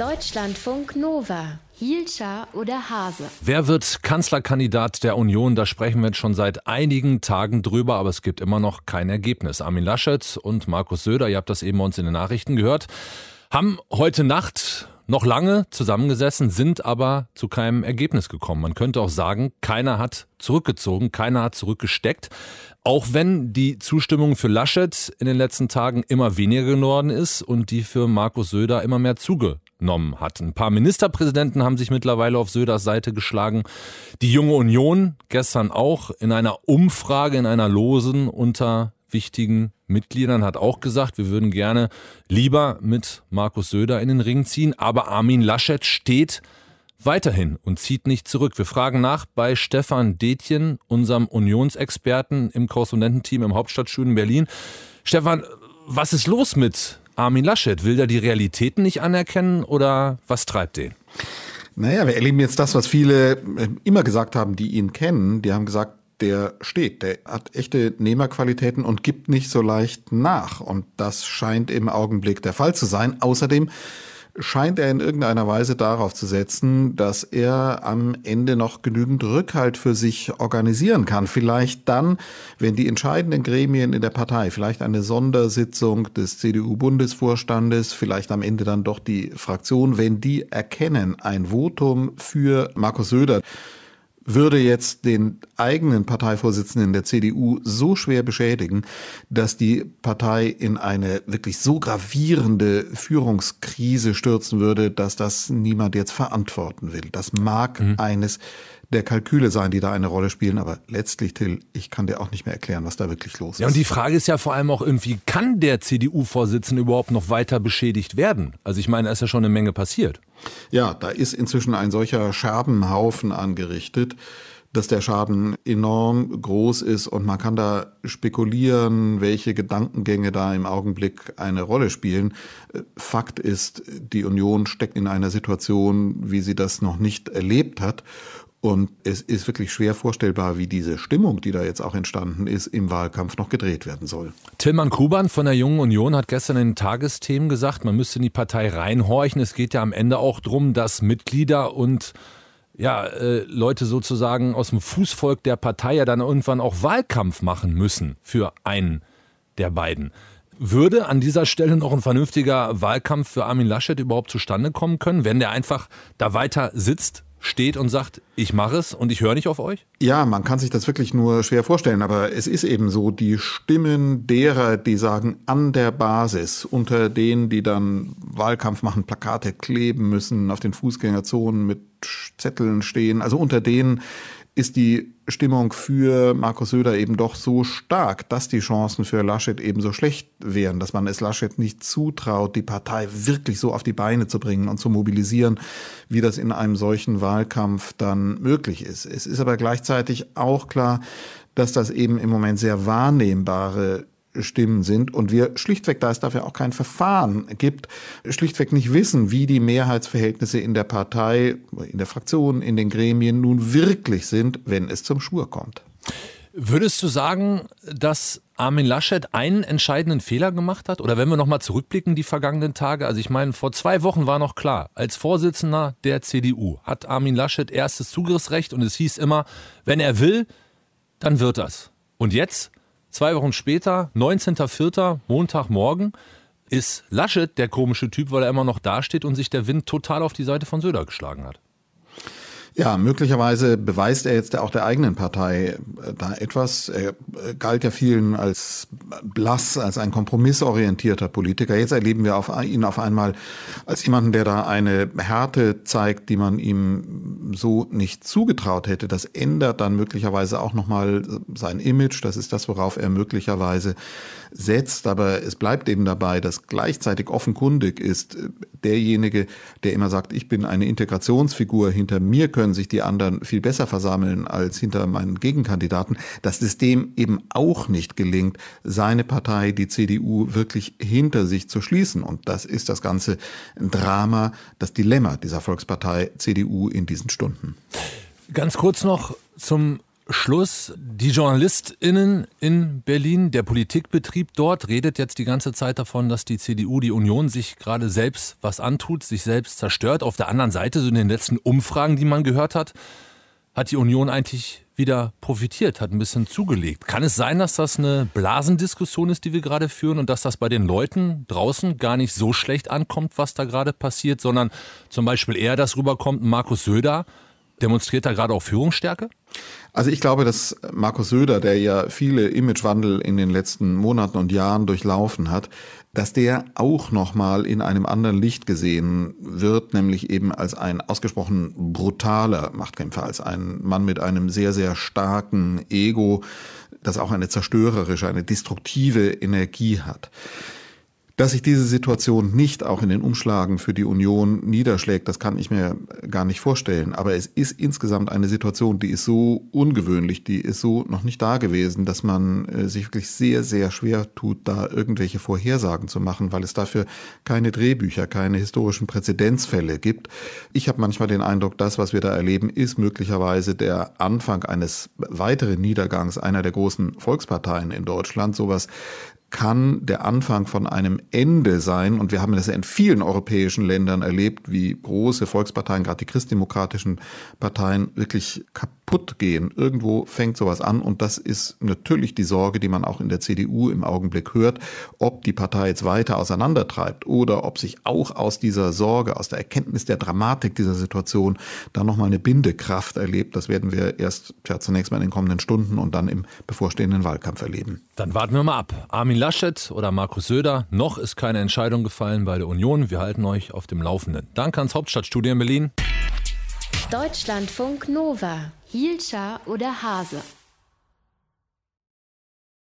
Deutschlandfunk Nova. Hielscher oder Hase? Wer wird Kanzlerkandidat der Union? Da sprechen wir jetzt schon seit einigen Tagen drüber, aber es gibt immer noch kein Ergebnis. Armin Laschet und Markus Söder, ihr habt das eben bei uns in den Nachrichten gehört, haben heute Nacht noch lange zusammengesessen, sind aber zu keinem Ergebnis gekommen. Man könnte auch sagen, keiner hat zurückgezogen, keiner hat zurückgesteckt. Auch wenn die Zustimmung für Laschet in den letzten Tagen immer weniger geworden ist und die für Markus Söder immer mehr zugenommen hat. Ein paar Ministerpräsidenten haben sich mittlerweile auf Söders Seite geschlagen. Die Junge Union gestern auch in einer Umfrage, in einer Losen unter wichtigen Mitgliedern hat auch gesagt, wir würden gerne lieber mit Markus Söder in den Ring ziehen. Aber Armin Laschet steht weiterhin und zieht nicht zurück. Wir fragen nach bei Stefan Detjen, unserem Unionsexperten im Korrespondententeam im Hauptstadtstudio in Berlin. Stefan, was ist los mit Armin Laschet? Will er die Realitäten nicht anerkennen oder was treibt den? Naja, wir erleben jetzt das, was viele äh, immer gesagt haben, die ihn kennen. Die haben gesagt, der steht, der hat echte Nehmerqualitäten und gibt nicht so leicht nach. Und das scheint im Augenblick der Fall zu sein. Außerdem scheint er in irgendeiner Weise darauf zu setzen, dass er am Ende noch genügend Rückhalt für sich organisieren kann. Vielleicht dann, wenn die entscheidenden Gremien in der Partei, vielleicht eine Sondersitzung des CDU-Bundesvorstandes, vielleicht am Ende dann doch die Fraktion, wenn die erkennen, ein Votum für Markus Söder, würde jetzt den eigenen Parteivorsitzenden der CDU so schwer beschädigen, dass die Partei in eine wirklich so gravierende Führungskrise stürzen würde, dass das niemand jetzt verantworten will. Das mag mhm. eines der Kalküle sein, die da eine Rolle spielen. Aber letztlich, Till, ich kann dir auch nicht mehr erklären, was da wirklich los ist. Ja, und die Frage ist ja vor allem auch irgendwie, kann der CDU-Vorsitzende überhaupt noch weiter beschädigt werden? Also ich meine, da ist ja schon eine Menge passiert. Ja, da ist inzwischen ein solcher Scherbenhaufen angerichtet dass der Schaden enorm groß ist und man kann da spekulieren, welche Gedankengänge da im Augenblick eine Rolle spielen. Fakt ist, die Union steckt in einer Situation, wie sie das noch nicht erlebt hat. Und es ist wirklich schwer vorstellbar, wie diese Stimmung, die da jetzt auch entstanden ist, im Wahlkampf noch gedreht werden soll. Tilman Kuban von der Jungen Union hat gestern in Tagesthemen gesagt, man müsste in die Partei reinhorchen. Es geht ja am Ende auch darum, dass Mitglieder und ja, äh, Leute sozusagen aus dem Fußvolk der Partei ja dann irgendwann auch Wahlkampf machen müssen für einen der beiden. Würde an dieser Stelle noch ein vernünftiger Wahlkampf für Armin Laschet überhaupt zustande kommen können, wenn der einfach da weiter sitzt steht und sagt, ich mache es und ich höre nicht auf euch? Ja, man kann sich das wirklich nur schwer vorstellen, aber es ist eben so, die Stimmen derer, die sagen, an der Basis, unter denen, die dann Wahlkampf machen, Plakate kleben müssen, auf den Fußgängerzonen mit Zetteln stehen, also unter denen ist die Stimmung für Markus Söder eben doch so stark, dass die Chancen für Laschet eben so schlecht wären, dass man es Laschet nicht zutraut, die Partei wirklich so auf die Beine zu bringen und zu mobilisieren, wie das in einem solchen Wahlkampf dann möglich ist. Es ist aber gleichzeitig auch klar, dass das eben im Moment sehr wahrnehmbare Stimmen sind und wir schlichtweg, da es dafür auch kein Verfahren gibt, schlichtweg nicht wissen, wie die Mehrheitsverhältnisse in der Partei, in der Fraktion, in den Gremien nun wirklich sind, wenn es zum Schwur kommt. Würdest du sagen, dass Armin Laschet einen entscheidenden Fehler gemacht hat? Oder wenn wir nochmal zurückblicken, die vergangenen Tage, also ich meine, vor zwei Wochen war noch klar, als Vorsitzender der CDU hat Armin Laschet erstes Zugriffsrecht und es hieß immer, wenn er will, dann wird das. Und jetzt Zwei Wochen später, 19.04., Montagmorgen, ist Laschet der komische Typ, weil er immer noch dasteht und sich der Wind total auf die Seite von Söder geschlagen hat. Ja, möglicherweise beweist er jetzt auch der eigenen Partei äh, da etwas. Er äh, galt ja vielen als blass, als ein kompromissorientierter Politiker. Jetzt erleben wir auf, ihn auf einmal als jemanden, der da eine Härte zeigt, die man ihm so nicht zugetraut hätte. Das ändert dann möglicherweise auch nochmal sein Image. Das ist das, worauf er möglicherweise setzt. Aber es bleibt eben dabei, dass gleichzeitig offenkundig ist, äh, derjenige, der immer sagt, ich bin eine Integrationsfigur, hinter mir können sich die anderen viel besser versammeln als hinter meinen Gegenkandidaten, dass es dem eben auch nicht gelingt, seine Partei, die CDU, wirklich hinter sich zu schließen. Und das ist das ganze Drama, das Dilemma dieser Volkspartei CDU in diesen Stunden. Ganz kurz noch zum Schluss. Die JournalistInnen in Berlin, der Politikbetrieb dort redet jetzt die ganze Zeit davon, dass die CDU, die Union sich gerade selbst was antut, sich selbst zerstört. Auf der anderen Seite, so in den letzten Umfragen, die man gehört hat, hat die Union eigentlich wieder profitiert, hat ein bisschen zugelegt. Kann es sein, dass das eine Blasendiskussion ist, die wir gerade führen und dass das bei den Leuten draußen gar nicht so schlecht ankommt, was da gerade passiert, sondern zum Beispiel eher das rüberkommt, Markus Söder demonstriert da gerade auch Führungsstärke? Also ich glaube, dass Markus Söder, der ja viele Imagewandel in den letzten Monaten und Jahren durchlaufen hat, dass der auch nochmal in einem anderen Licht gesehen wird, nämlich eben als ein ausgesprochen brutaler Machtkämpfer, als ein Mann mit einem sehr, sehr starken Ego, das auch eine zerstörerische, eine destruktive Energie hat. Dass sich diese Situation nicht auch in den Umschlagen für die Union niederschlägt, das kann ich mir gar nicht vorstellen. Aber es ist insgesamt eine Situation, die ist so ungewöhnlich, die ist so noch nicht da gewesen, dass man äh, sich wirklich sehr, sehr schwer tut, da irgendwelche Vorhersagen zu machen, weil es dafür keine Drehbücher, keine historischen Präzedenzfälle gibt. Ich habe manchmal den Eindruck, das, was wir da erleben, ist möglicherweise der Anfang eines weiteren Niedergangs einer der großen Volksparteien in Deutschland. Sowas kann der Anfang von einem Ende sein. Und wir haben das in vielen europäischen Ländern erlebt, wie große Volksparteien, gerade die christdemokratischen Parteien, wirklich kaputt gehen. Irgendwo fängt sowas an. Und das ist natürlich die Sorge, die man auch in der CDU im Augenblick hört, ob die Partei jetzt weiter auseinandertreibt oder ob sich auch aus dieser Sorge, aus der Erkenntnis der Dramatik dieser Situation dann nochmal eine Bindekraft erlebt. Das werden wir erst ja, zunächst mal in den kommenden Stunden und dann im bevorstehenden Wahlkampf erleben. Dann warten wir mal ab. Armin Laschet oder Markus Söder. Noch ist keine Entscheidung gefallen bei der Union. Wir halten euch auf dem Laufenden. Danke ans Hauptstadtstudio in Berlin. Deutschlandfunk Nova. Hielscher oder Hase.